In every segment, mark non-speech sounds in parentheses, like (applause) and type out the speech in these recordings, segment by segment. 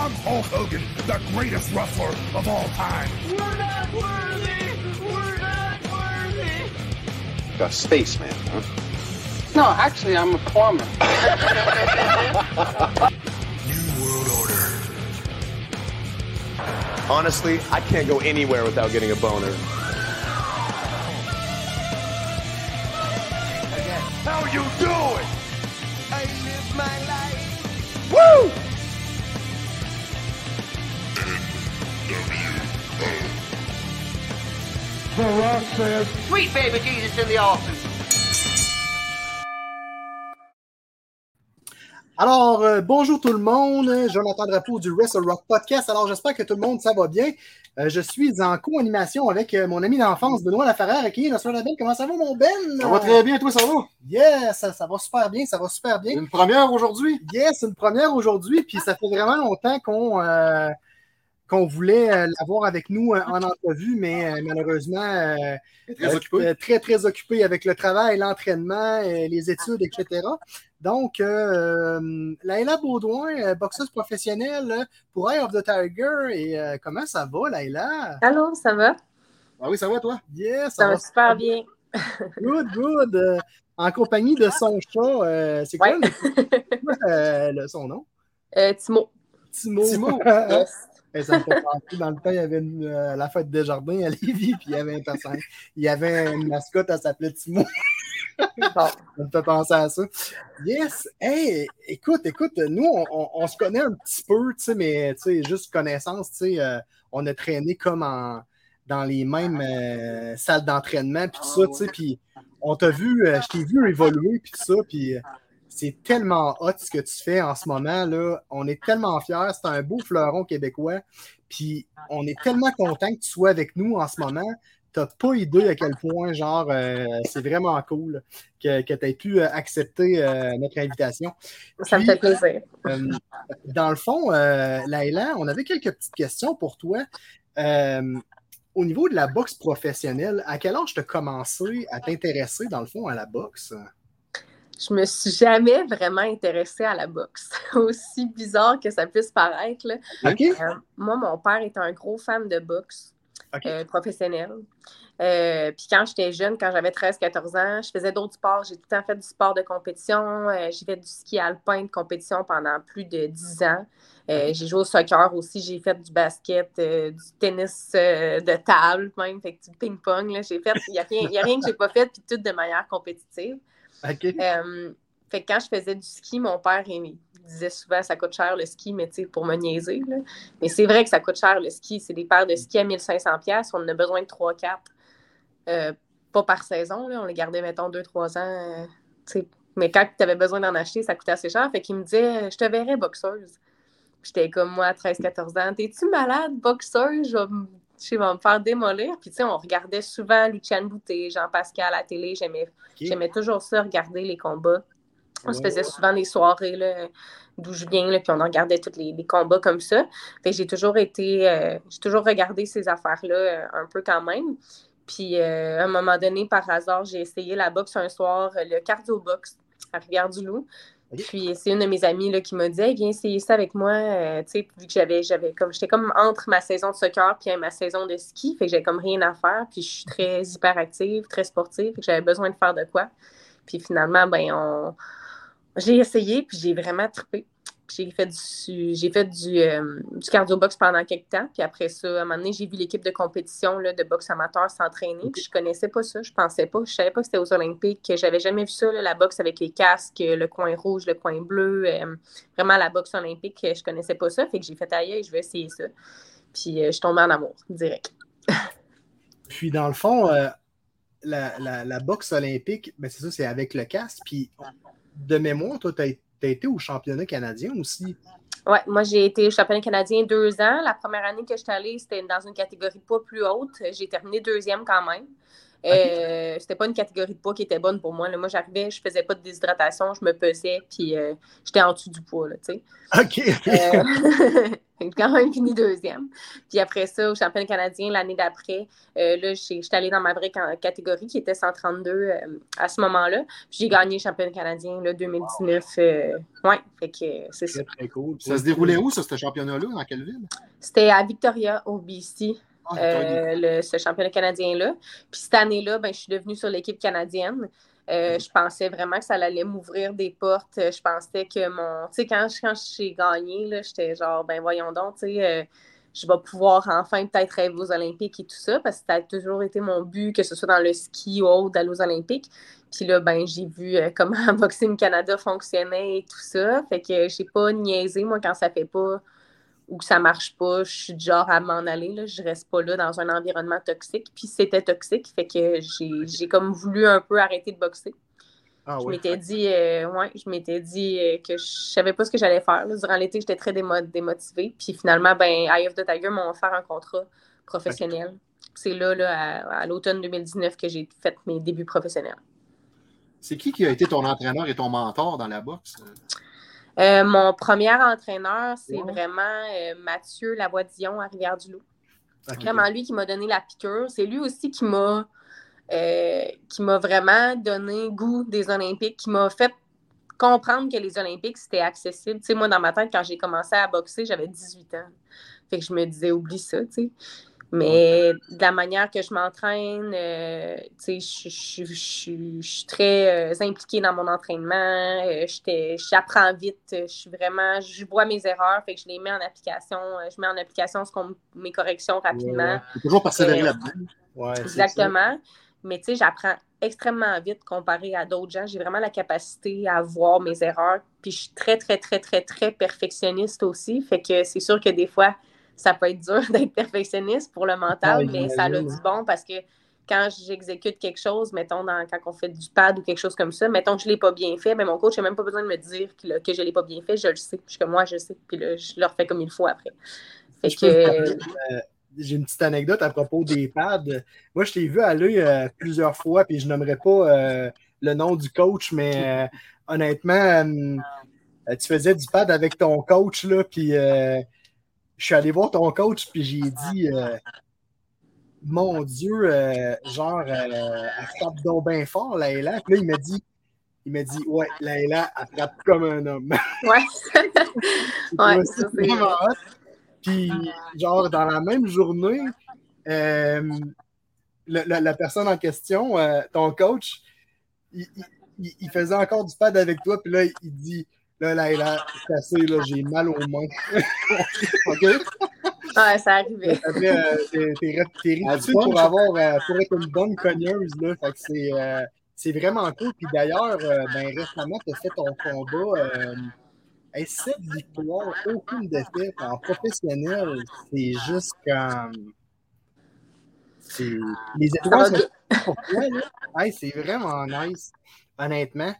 I'm Hulk Hogan, the greatest wrestler of all time. We're not worthy! We're not worthy! You're A spaceman, huh? No, actually, I'm a plumber. (laughs) New World Order. Honestly, I can't go anywhere without getting a boner. How you doing? The Rock says, Sweet baby Jesus in the office. Alors, euh, bonjour tout le monde, Jonathan Drapeau du Wrestle Rock Podcast. Alors, j'espère que tout le monde, ça va bien. Euh, je suis en co-animation avec euh, mon ami d'enfance, Benoît Laferrère, qui est notre label. Comment ça va, mon Ben? Ça va très bien, toi, ça va? Yes, ça, ça va super bien, ça va super bien. Une première aujourd'hui? Yes, une première aujourd'hui, puis ça fait vraiment longtemps qu'on euh, qu'on voulait euh, l'avoir avec nous euh, en entrevue, mais euh, malheureusement, euh, Très occupé. très, très occupé avec le travail, l'entraînement, euh, les études, etc. Donc, euh, Laila Baudouin, euh, boxeuse professionnelle pour Eye of the Tiger. Et euh, comment ça va, Laila? Allô, ça va? Ah oui, ça va, toi? Yes, Ça va super bien. Good, good. Euh, en compagnie de son chat, euh, c'est quoi, Ouais. le- euh, son nom? Euh, Timo. Timo. Timo. Yes. (laughs) Et ça me fait penser, dans le temps, il y avait une, euh, la fête des jardins à Lévis, puis il y avait un personnage. Il y avait une mascotte, elle s'appelait Timo. (laughs) Ça me fait penser à ça. Yes! Hey, écoute, écoute, nous, on, on- on se connaît un petit peu, tu sais, mais tu sais, juste connaissance, tu sais, euh, on a traîné comme en, dans les mêmes euh, salles d'entraînement, puis tout ça, tu sais, puis on t'a vu, je t'ai vu évoluer, puis tout ça, puis c'est tellement hot ce que tu fais en ce moment, là. On est tellement fiers, c'est un beau fleuron québécois, puis on est tellement content que tu sois avec nous en ce moment. T'as pas idée à quel point, genre, euh, c'est vraiment cool que, que tu aies pu euh, accepter euh, notre invitation. Ça me fait plaisir. euh, dans le fond, Laïla, on avait quelques petites questions pour toi. Au niveau de la boxe professionnelle, à quel âge tu as commencé à t'intéresser, dans le fond, à la boxe? Je me suis jamais vraiment intéressée à la boxe. (laughs) Aussi bizarre que ça puisse paraître. là. Euh, moi, mon père était un gros fan de boxe euh, professionnelle. Euh, puis quand j'étais jeune, quand j'avais 13-14 ans, je faisais d'autres sports. J'ai tout le temps fait du sport de compétition. Euh, j'ai fait du ski alpin de compétition pendant plus de 10 ans. J'ai joué au soccer aussi. J'ai fait du basket, du tennis de table, même, fait du ping-pong. là. J'ai fait, il n'y a, a rien que j'ai pas fait, puis tout de manière compétitive. Euh, fait que quand je faisais du ski, mon père il disait souvent ça coûte cher le ski, mais tu sais, pour me niaiser. là. Mais c'est vrai que ça coûte cher le ski. C'est des paires de ski à 1500$. On en a besoin de 3-4. Euh, pas par saison. Là. On les gardait, mettons, 2-3 ans. euh, mais quand tu avais besoin d'en acheter, ça coûtait assez cher. Fait qu'il me disait Je te verrais boxeuse. J'étais comme moi à 13-14 ans. T'es-tu malade, boxeuse? Je vais je vais me faire démolir. Puis, tu sais, on regardait souvent Luciane Boutet, Jean-Pascal à la télé. J'aimais J'aimais toujours ça, regarder les combats. On se faisait souvent des soirées là, d'où je viens, là, puis on en regardait tous les, les combats comme ça. Fait j'ai toujours été, euh, j'ai toujours regardé ces affaires-là euh, un peu quand même. Puis euh, à un moment donné, par hasard, j'ai essayé la boxe un soir, le cardio-box à Rivière-du-Loup. Puis c'est une de mes amies là, qui m'a dit Hey, viens essayer ça avec moi. Euh, tu sais, vu que j'avais, j'avais comme j'étais comme entre ma saison de soccer puis ma saison de ski, fait que j'avais comme rien à faire. Puis je suis très hyperactive, très sportive, fait que j'avais besoin de faire de quoi. Puis finalement, ben on j'ai essayé, puis j'ai vraiment trippé. J'ai fait du, j'ai fait du, euh, du cardio-box pendant quelques temps. Puis après ça, à un moment donné, j'ai vu l'équipe de compétition là, de boxe amateur s'entraîner. Puis je connaissais pas ça. Je pensais pas. Je savais pas que c'était aux Olympiques. J'avais jamais vu ça, là, la boxe avec les casques, le coin rouge, le coin bleu. euh, vraiment la boxe olympique. Je connaissais pas ça. Fait que j'ai fait ailleurs, je vais essayer ça. Puis euh, je suis tombée en amour, direct. (laughs) Puis, dans le fond, la, la- la boxe olympique, ben, c'est ça, c'est avec le casque. Puis, de mémoire, toi, tu as, été au championnat canadien aussi? Ouais, moi, j'ai été championnat canadien deux ans. La première année que j'étais allée, c'était dans une catégorie pas plus haute. J'ai terminé deuxième quand même. Euh, C'était pas une catégorie de poids qui était bonne pour moi. Là. Moi, j'arrivais, je faisais pas de déshydratation, je me pesais, puis euh, j'étais en dessous du poids, là, tu sais. OK. Euh, (laughs) j'ai quand même fini deuxième. Puis après ça, au championnat canadien, l'année d'après, euh, là, j'étais allée dans ma vraie ca- catégorie qui était 132 euh, à ce moment-là. Puis j'ai gagné le championnat canadien, là, 2019. euh, ouais, fait que euh, c'est ça. Très, très cool. Ça se déroulait où, ça, ce championnat-là? Dans quelle ville? C'était à Victoria, au BC. Ah, euh, le- ce championnat canadien-là. Puis cette année-là, ben, je suis devenue sur l'équipe canadienne. Euh, je pensais vraiment que ça allait m'ouvrir des portes. Euh, Je pensais que mon. Tu sais, quand, quand j'ai gagné, j'étais genre, ben voyons donc, tu sais, euh, je vais pouvoir enfin peut-être rêver aux Olympiques et tout ça, parce que ça a toujours été mon but, que ce soit dans le ski ou autre, d'aller aux Olympiques. Puis là, ben, j'ai vu (laughs) comment Boxing Canada fonctionnait et tout ça. Fait que j'ai pas niaisé, moi, quand ça fait pas ou que ça marche pas, je suis du genre à m'en aller. Là. Je reste pas là dans un environnement toxique. Puis c'était toxique, fait que j'ai j'ai comme voulu un peu arrêter de boxer. Ah, je ouais. m'étais dit, euh, ouais, je m'étais dit euh, que je savais pas ce que j'allais faire. là. Durant l'été, j'étais très démo- démotivée. Puis finalement, ben, Eye of the Tiger m'a offert un contrat professionnel. C'est là, là, à, à l'automne 2019 que j'ai fait mes débuts professionnels. C'est qui qui a été ton entraîneur et ton mentor dans la boxe? Euh, mon premier entraîneur, c'est Ouais. vraiment euh, Mathieu Lavoie-Dion à Rivière-du-Loup. Ok. vraiment lui qui m'a donné la piqûre. C'est lui aussi qui m'a euh, qui m'a vraiment donné goût des Olympiques, qui m'a fait comprendre que les Olympiques, c'était accessible. Tu sais, moi, dans ma tête, quand j'ai commencé à boxer, j'avais 18 ans. Fait que je me disais, oublie ça, tu sais. Mais de la manière que je m'entraîne, euh, je, je- je- je- je suis très euh, impliquée dans mon entraînement. euh, J'apprends vite. Je suis vraiment, je vois mes erreurs, fait que je les mets en application. Je mets en application ce qu'on- mes corrections rapidement. Ouais, toujours persévérer là-dedans. Ouais, c'est Exactement. Mais tu sais, j'apprends extrêmement vite comparé à d'autres gens. J'ai vraiment la capacité à voir mes erreurs. Puis je suis très, très, très, très, très perfectionniste aussi. Fait que c'est sûr que des fois, ça peut être dur (laughs) d'être perfectionniste pour le mental, Ah, mais ça a du bon parce que quand j'exécute quelque chose, mettons, dans, quand on fait du pad ou quelque chose comme ça, mettons que je ne l'ai pas bien fait, mais mon coach n'a même pas besoin de me dire que, que je ne l'ai pas bien fait, je le sais. Je comme moi, je sais. Puis là, je le refais comme il faut après. Fait que, euh, J'ai une petite anecdote à propos des pads. Moi, je t'ai vu aller euh, plusieurs fois, puis je nommerai pas euh, le nom du coach, mais euh, honnêtement, tu faisais du pad avec ton coach, là, puis je suis allé voir ton coach, puis j'ai dit euh, Mon Dieu, euh, genre, euh, elle frappe donc bien fort, Laila. Puis là, il m'a dit il m'a dit Ouais, Laila, elle frappe comme un homme. (laughs) ouais. Ouais, c'est vraiment hot. Puis, genre, dans la même journée, la personne en question, ton coach, il, il- il faisait encore du pad avec toi, puis là, il dit Là, là, là, c'est assez, là, j'ai mal aux mains. (laughs) OK? Ouais, ça arrivait. Après, euh, t'es- t'es réputé pour avoir euh, pour être une bonne cogneuse, là. Fait que c'est euh, c'est vraiment cool. Puis d'ailleurs, euh, ben, récemment, tu as fait ton combat. Euh, hey, sept victoires, aucune défaite en professionnel. C'est juste comme. c'est- Les étoiles va bien. sont pour toi, là. Hey, c'est vraiment nice, honnêtement.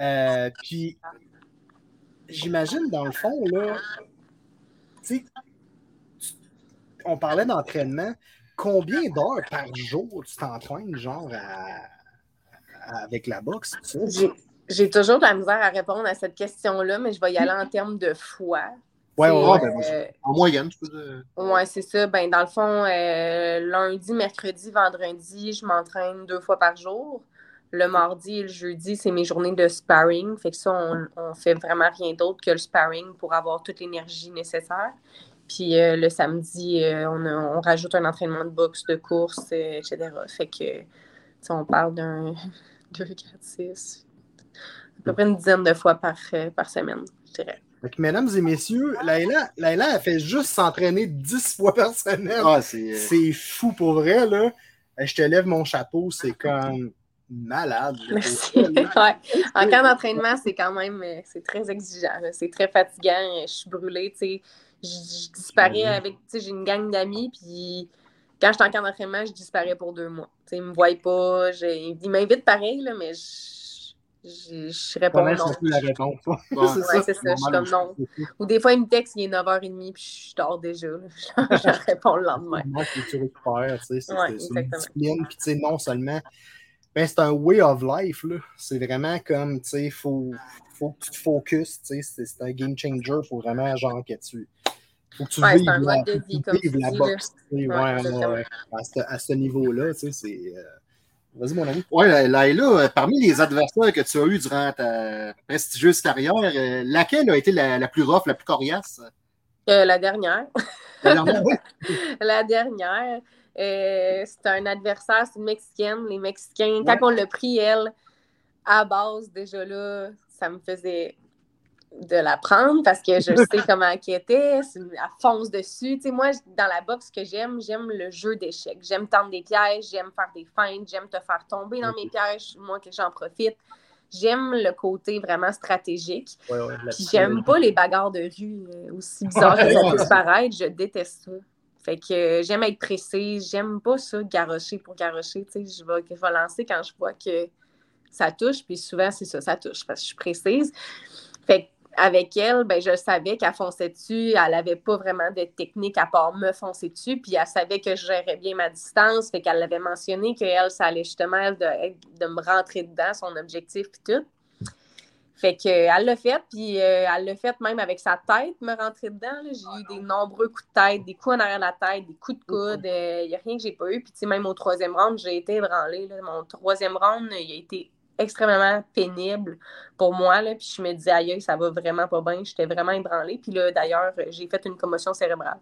Euh, puis, j'imagine, dans le fond, là, tu on parlait d'entraînement. Combien d'heures par jour tu t'entraînes, genre, à- à- avec la boxe? J'ai- toujours de la misère à répondre à cette question-là, mais je vais y aller en termes de fois. Ouais, ouais, ben, euh, En moyenne, tu peux dire. Ouais, c'est ça. Ben, dans le fond, euh, lundi, mercredi, vendredi, je m'entraîne deux fois par jour. Le mardi et le jeudi, c'est mes journées de sparring. Fait que ça, on, on fait vraiment rien d'autre que le sparring pour avoir toute l'énergie nécessaire. Puis euh, le samedi, euh, on, a- on rajoute un entraînement de boxe, de course, euh, etc. Fait que, tu sais, on parle d'un 2, 4, 6, à peu près une dizaine de fois par, par semaine, je dirais. Fait que, mesdames et messieurs, Laila, Laila, elle fait juste s'entraîner 10 fois par semaine. Ah, c'est. C'est fou pour vrai, là. Je te lève mon chapeau, c'est comme malade. Merci. (laughs) ouais. En camp d'entraînement, c'est quand même euh, c'est très exigeant. C'est très fatigant. euh, Je suis brûlée. tu sais. Je, je disparais avec. tu sais, J'ai une gang d'amis, puis quand je suis en camp d'entraînement, je disparais pour deux mois. Tu sais, ils me voient pas. je- ils m'invitent pareil, là, mais je, je, je réponds non. la réponse. Ouais. Ouais, c'est ça, je suis comme non. Ou des fois, il me texte, il est 9h30, puis je dors déjà. (laughs) je (laughs) réponds le lendemain. Comment que tu récupères, tu sais, c'est une discipline, puis tu sais, non seulement, ben, c'est un way of life, là. C'est vraiment comme, tu sais, faut, faut que tu te focuses, tu sais, c'est un game changer, faut vraiment, genre, que tu, faut que tu Ouais, c'est vives un la, mode de vie, comme vives la boxe, Ouais, ouais, à ce, à ce niveau-là, tu sais, c'est... euh, Vas-y, mon ami. Ouais, Laila, euh, parmi les adversaires que tu as eus durant ta prestigieuse carrière, euh, laquelle a été la, la plus rough, la plus coriace? Euh, la dernière. La dernière, oui. (laughs) la dernière. Euh, c'était un adversaire, c'est une Mexicaine. Les Mexicains, quand on l'a pris, elle, à base, déjà là, ça me faisait de la prendre parce que je (laughs) sais comment elle était. c'est Elle fonce dessus. Tu sais, moi, dans la boxe, ce que j'aime, j'aime le jeu d'échecs. J'aime tendre des pièges, j'aime faire des feintes, j'aime te faire tomber dans mes pièges, moi que j'en profite. J'aime le côté vraiment stratégique. Ouais, ouais, la Puis j'aime pas les bagarres de rue, euh, aussi bizarres que ça puisse paraître. Je déteste ça. Fait que euh, j'aime être précise. J'aime pas ça, garocher pour garocher. Tu sais, je vais, je vais lancer quand je vois que ça touche. Puis souvent, c'est ça, ça touche parce que je suis précise. Fait avec elle, ben, je savais qu'elle fonçait dessus. Elle avait pas vraiment de technique à part me foncer dessus. Puis elle savait que je gérais bien ma distance. Fait qu'elle l'avait mentionné qu'elle, ça allait justement de, de me rentrer dedans, son objectif puis tout. Fait que, euh, l'a fait, puis euh, elle l'a fait même avec sa tête, me rentrer dedans. J'ai eu des nombreux coups de tête, des coups en arrière de la tête, des coups de coude. Il n'y a rien que j'ai pas eu. Puis, tu sais, même au troisième round, j'ai été ébranlée. là. Mon troisième round, il a été extrêmement pénible pour moi. Là. Puis, je me disais, aïe, ça va vraiment pas bien. J'étais vraiment ébranlée. Puis là, d'ailleurs, j'ai fait une commotion cérébrale.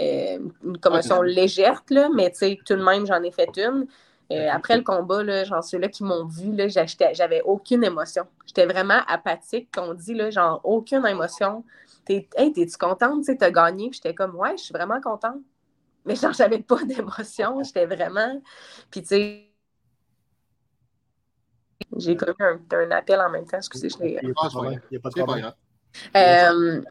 Euh, une commotion légère, là, mais tu sais, tout de même, j'en ai fait une. Euh, après le combat, là, genre ceux-là qui m'ont vu, j'avais aucune émotion. J'étais vraiment apathique. On dit, là, genre, aucune émotion. T'es, hey, t'es-tu contente? Tu sais, t'as gagné? Puis j'étais comme, ouais, je suis vraiment contente. Mais genre, j'avais pas (laughs) d'émotion. J'étais vraiment. Puis tu sais, j'ai comme eu un, un appel en même temps. Excusez, je l'ai. Il n'y a pas de problème. Euh,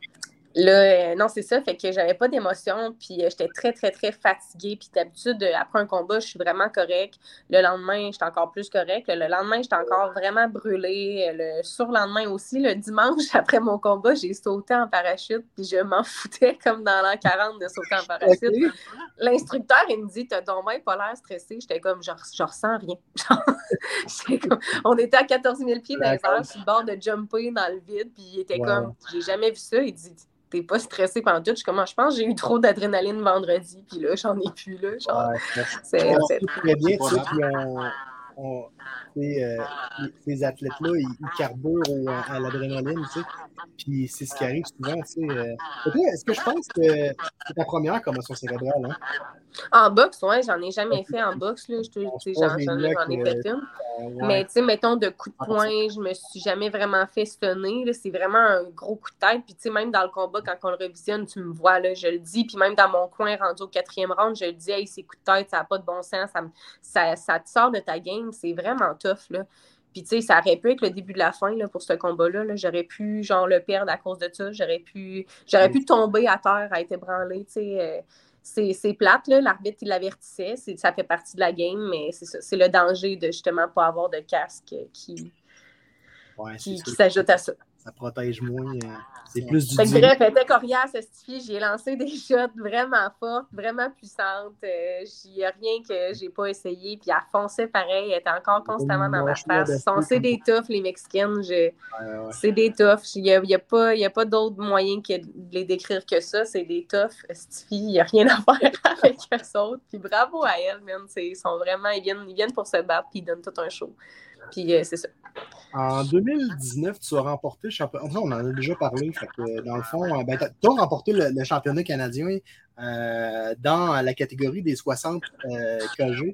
là, euh, non, c'est ça. Fait que j'avais pas d'émotion, puis euh, j'étais très, très, très fatiguée. Puis d'habitude, euh, après un combat, je suis vraiment correcte. Le lendemain, j'étais encore plus correcte. Le lendemain, j'étais encore vraiment brûlée. Le surlendemain aussi, le dimanche, (laughs) après mon combat, j'ai sauté en parachute, puis je m'en foutais comme dans l'an 40 de sauter en parachute. L'instructeur, il me dit T'as ton main pas l'air stressé. J'étais comme Je je ressens rien. (laughs) Genre, comme- on était à 14 000 pieds dans les airs, sur le bord de jumper dans le vide. Puis il était Wow. comme J'ai jamais vu ça. Il dit T'es pas stressé pendant tout. Je suis comme Ah, Je pense que j'ai eu trop d'adrénaline vendredi. Puis là, j'en ai plus. Là, genre, Ouais, c'est- très bien, tu sais, puis on, on- euh, ces athlètes-là, ils, ils carburent au- à l'adrénaline, tu sais. Puis c'est ce qui arrive souvent, tu sais. euh. Est-ce que je pense que c'est ta première commotion cérébrale, hein? En boxe, ouais, j'en ai jamais fait en boxe. Là. J'en, ai, fait une. Ouais. Mais tu sais, mettons, de coups de poing, je me suis jamais vraiment fait stunner. C'est vraiment un gros coup de tête. Puis tu sais, même dans le combat, quand on le revisionne, tu me vois, là, je le dis. Puis même dans mon coin, rendu au quatrième round, je le dis, hey, ces coups de tête, ça n'a pas de bon sens. Ça, me- ça, ça te sort de ta game. C'est vraiment tough, là. Puis tu sais, ça aurait pu être le début de la fin là, pour ce combat-là. là. J'aurais pu, genre, le perdre à cause de ça. J'aurais pu, j'aurais pu tomber à terre, à être ébranlé, tu sais. euh, c'est plate, là. L'arbitre, il l'avertissait. C'est- Ça fait partie de la game, mais c'est le danger de justement pas avoir de casque qui, Ouais, qui, s'ajoute à ça. Ça protège moins. euh, c'est plus du Fait que bref, elle était coriace, cette fille. J'ai lancé des shots vraiment fortes, vraiment puissantes. Euh, Il n'y a rien que j'ai pas essayé. Puis elle fonçait pareil. Elle était encore constamment dans ma face. C'est comme des toughs, les Mexicaines. Je... Ouais, ouais. C'est des toughs. Il n'y a, y a pas, il y a pas d'autre moyen que de les décrire que ça. C'est des toughs. Cette fille, il n'y a rien à faire (laughs) avec eux autres. Puis bravo à elles, man. C'est- Ils sont vraiment, ils viennent, ils viennent pour se battre, puis ils donnent tout un show. Puis euh, c'est ça. En 2019, tu as remporté le championnat. On en a déjà parlé. Que, dans le fond, euh, ben, tu as remporté le, championnat canadien euh, dans la catégorie des 60 euh, KG.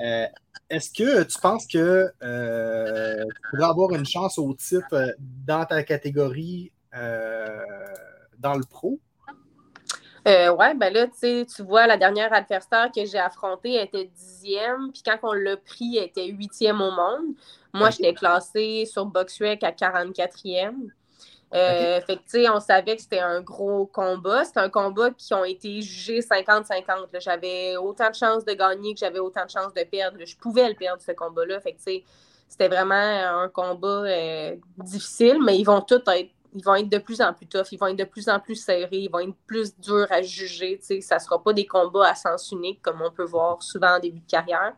Euh, Est-ce que tu penses que euh, tu pourrais avoir une chance au titre euh, dans ta catégorie euh, dans le pro? Euh, ouais, ben là, tu sais, tu vois, la dernière adversaire que j'ai affrontée elle était dixième, puis quand on l'a pris, elle était huitième au monde. Moi, Ok. j'étais classée sur BoxRec à 44e. Euh, Fait que, tu sais, on savait que c'était un gros combat. C'était un combat qui ont été jugés 50-50. là. J'avais autant de chances de gagner que j'avais autant de chances de perdre. Je pouvais le perdre, ce combat-là. Fait que, tu sais, c'était vraiment un combat euh, difficile, mais ils vont tous être ils vont être de plus en plus tough, ils vont être de plus en plus serrés, ils vont être plus durs à juger. Ça ne sera pas des combats à sens unique comme on peut voir souvent en début de carrière.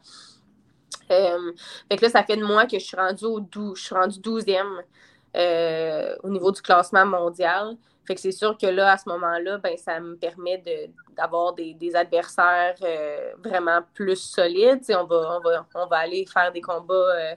Euh, fait que là, ça fait de moi que je suis rendue au 12, je suis rendue 12e euh, au niveau du classement mondial. Fait que c'est sûr que là, à ce moment-là, ben, ça me permet d'avoir des, des, adversaires euh, vraiment plus solides. On va, on, va, on va aller faire des combats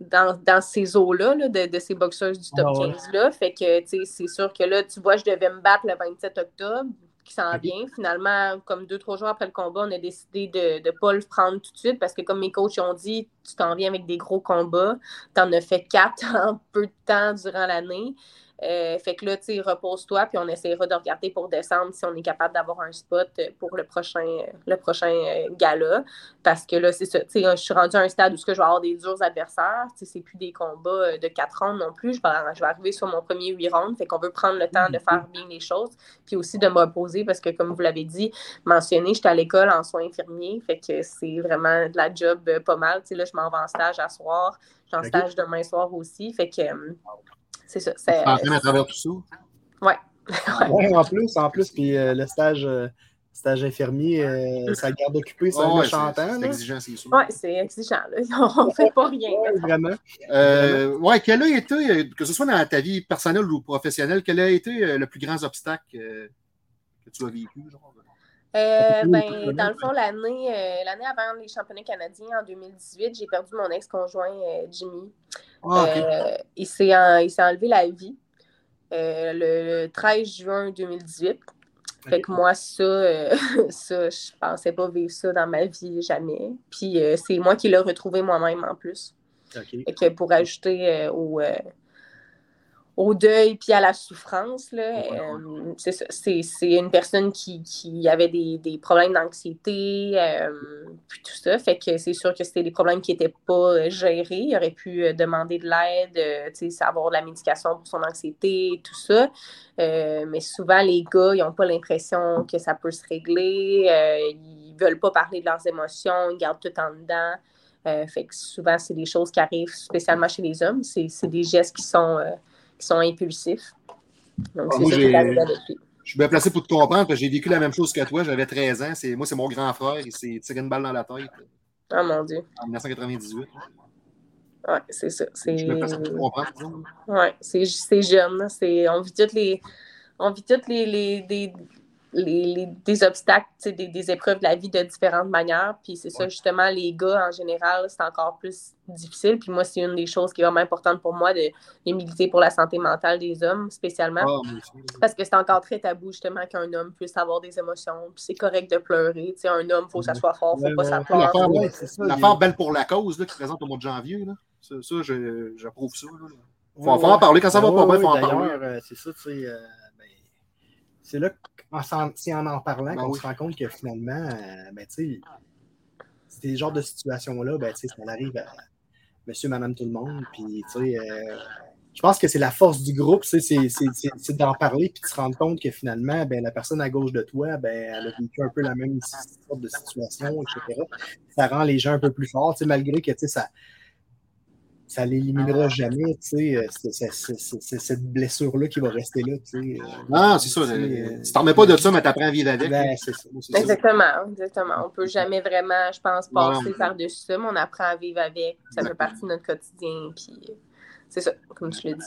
dans, dans, ces eaux-là, de, de, ces boxeurs du top 15-là. Ah fait que, c'est sûr que là, tu vois, je devais me battre le 27 octobre qui s'en vient. Finalement, comme deux, trois jours après le combat, on a décidé de ne pas le prendre tout de suite parce que, comme mes coachs ont dit, tu t'en viens avec des gros combats. Tu en as fait quatre (laughs) en peu de temps durant l'année. Euh, fait que là, tu sais, repose-toi, puis on essaiera de regarder pour décembre si on est capable d'avoir un spot pour le prochain, le prochain euh, gala. Parce que là, c'est ça, tu sais, je suis rendue à un stade où je vais avoir des durs adversaires. Tu sais, c'est plus des combats euh, de quatre rounds non plus. Je vais, je vais arriver sur mon premier huit rounds. Fait qu'on veut prendre le temps de faire bien les choses, puis aussi de me reposer parce que, comme vous l'avez dit, mentionné, j'étais à l'école en soins infirmiers. Fait que c'est vraiment de la job pas mal. Tu sais, là, je m'en vais en stage à soir. En stage demain soir aussi. Fait que c'est ça. C'est en à travers tout ça? (laughs) Ouais. ouais. en plus, en plus, puis euh, le stage, euh, stage infirmier, euh, ça garde occupé, ça, oh, ouais, chantant. C'est exigeant, c'est sûr. Oui, c'est exigeant. Là. (laughs) On ne fait pas rien. Ouais, vraiment. Euh, ouais, quel a été, que ce soit dans ta vie personnelle ou professionnelle, quel a été le plus grand obstacle que tu as vécu? Genre? Euh, ben, dans le fond, l'année, euh, l'année avant les championnats canadiens, en 2018, j'ai perdu mon ex-conjoint euh, Jimmy. Ah, il, s'est enlevé la vie le 13 juin 2018. Fait que moi, ça, (laughs) ça, je pensais pas vivre ça dans ma vie jamais. Puis c'est moi qui l'ai retrouvé moi-même en plus. Que pour ajouter au au deuil puis à la souffrance. Euh, c'est une personne qui, qui avait des, des problèmes d'anxiété, euh, puis tout ça. Fait que c'est sûr que c'était des problèmes qui n'étaient pas gérés. Il aurait pu euh, demander de l'aide, avoir de la médication pour son anxiété, tout ça. mais souvent, les gars, ils n'ont pas l'impression que ça peut se régler. ils ne veulent pas parler de leurs émotions, ils gardent tout en dedans. fait que souvent, c'est des choses qui arrivent spécialement chez les hommes. C'est des gestes qui sont qui sont impulsifs. Donc, ah, c'est ça qui Je suis bien placé pour te comprendre, parce que j'ai vécu la même chose que toi. J'avais 13 ans. Moi, c'est mon grand frère. Il s'est tiré une balle dans la tête. Ah, mon Dieu. En 1998. Oui, c'est ça. C'est... Je me pour te comprendre. Oui, c'est, c'est jeune. C'est... On vit toutes les... On vit toutes les, les, les, des obstacles, des, des, épreuves de la vie de différentes manières. Puis c'est ça, justement, les gars, en général, c'est encore plus difficile. Puis moi, c'est une des choses qui est vraiment importante pour moi de, militer pour la santé mentale des hommes, spécialement. Ah, Parce que c'est encore très tabou, justement, qu'un homme puisse avoir des émotions. Puis c'est correct de pleurer. sais un homme, il faut que ça soit fort, il ne faut pas s'applaudir. L'affaire Belle pour la cause là, qui présente au mois de janvier, là. ça, ça j'approuve ça. Il faut, en parler. Quand ça va pas bien, il faut en parler. Euh, c'est ça, tu sais. Euh, ben, c'est là c'est en en parlant ben qu'on se rend compte que finalement, euh, ben, tu sais, ces genres de situations-là, ben, ça arrive à monsieur, madame, tout le monde. Puis, tu sais, euh, je pense que c'est la force du groupe, c'est d'en parler puis de se rendre compte que finalement, ben, la personne à gauche de toi, ben, elle a vécu un peu la même sorte de situation, etc. Ça rend les gens un peu plus forts, malgré que ça, ça l'éliminera jamais, tu sais, euh, cette blessure-là qui va rester là, tu sais. Euh, non, c'est ça. Euh, tu t'en remets pas de ça, mais tu apprends à vivre avec. Ben, c'est ça, exactement, exactement. On peut jamais vraiment, je pense, passer par-dessus ça, mais on apprend à vivre avec. Ça fait partie de notre quotidien, puis c'est ça, comme tu l'as dit.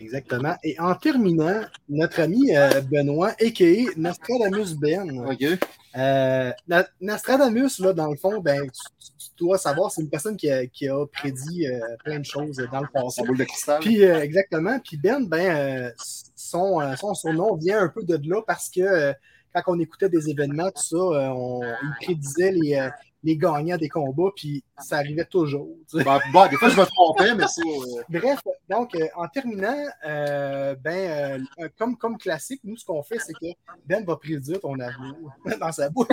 Exactement. Et en terminant, notre ami euh, Benoît, a.k.a. Nostradamus Ben. OK. Euh, Nostradamus, là, dans le fond, ben, tu, dois savoir, c'est une personne qui a, qui a prédit euh, plein de choses dans le passé. boule de cristal. Puis, exactement. Puis Ben, ben son, son surnom vient un peu de là parce que quand on écoutait des événements, tout ça, on, il prédisait les, les gagnants des combats, puis ça arrivait toujours. Bah, des fois, je me trompais, mais c'est. Euh, Bref, donc, euh, en terminant, euh, ben, comme, comme classique, nous, ce qu'on fait, c'est que Ben va prédire ton amour (laughs) dans sa bouche.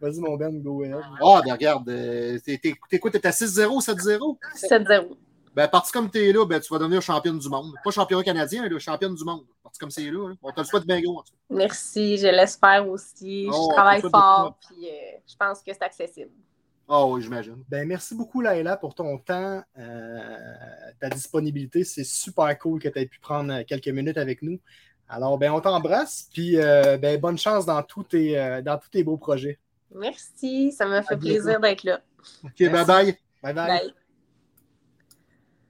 Vas-y, mon Ben, go ahead. Ah, ben regarde, t'es quoi, t'es à 6-0, 7-0? 7-0. Ben, parti comme tu es là, ben, tu vas devenir championne du monde. Pas champion canadien, mais championne du monde. Parti comme c'est là. Hein. On te le souhaite bien gros. Merci, je l'espère aussi. je oh, travaille fort, puis euh, je pense que c'est accessible. Ah oui, j'imagine. Ben, merci beaucoup, Laila, pour ton temps, euh, ta disponibilité. C'est super cool que tu aies pu prendre quelques minutes avec nous. Alors, ben, on t'embrasse, puis euh, ben, bonne chance dans tous, tes, euh, dans tous tes beaux projets. Merci, ça m'a fait plaisir d'être là. OK, Merci. bye-bye. Bye bye. Bye.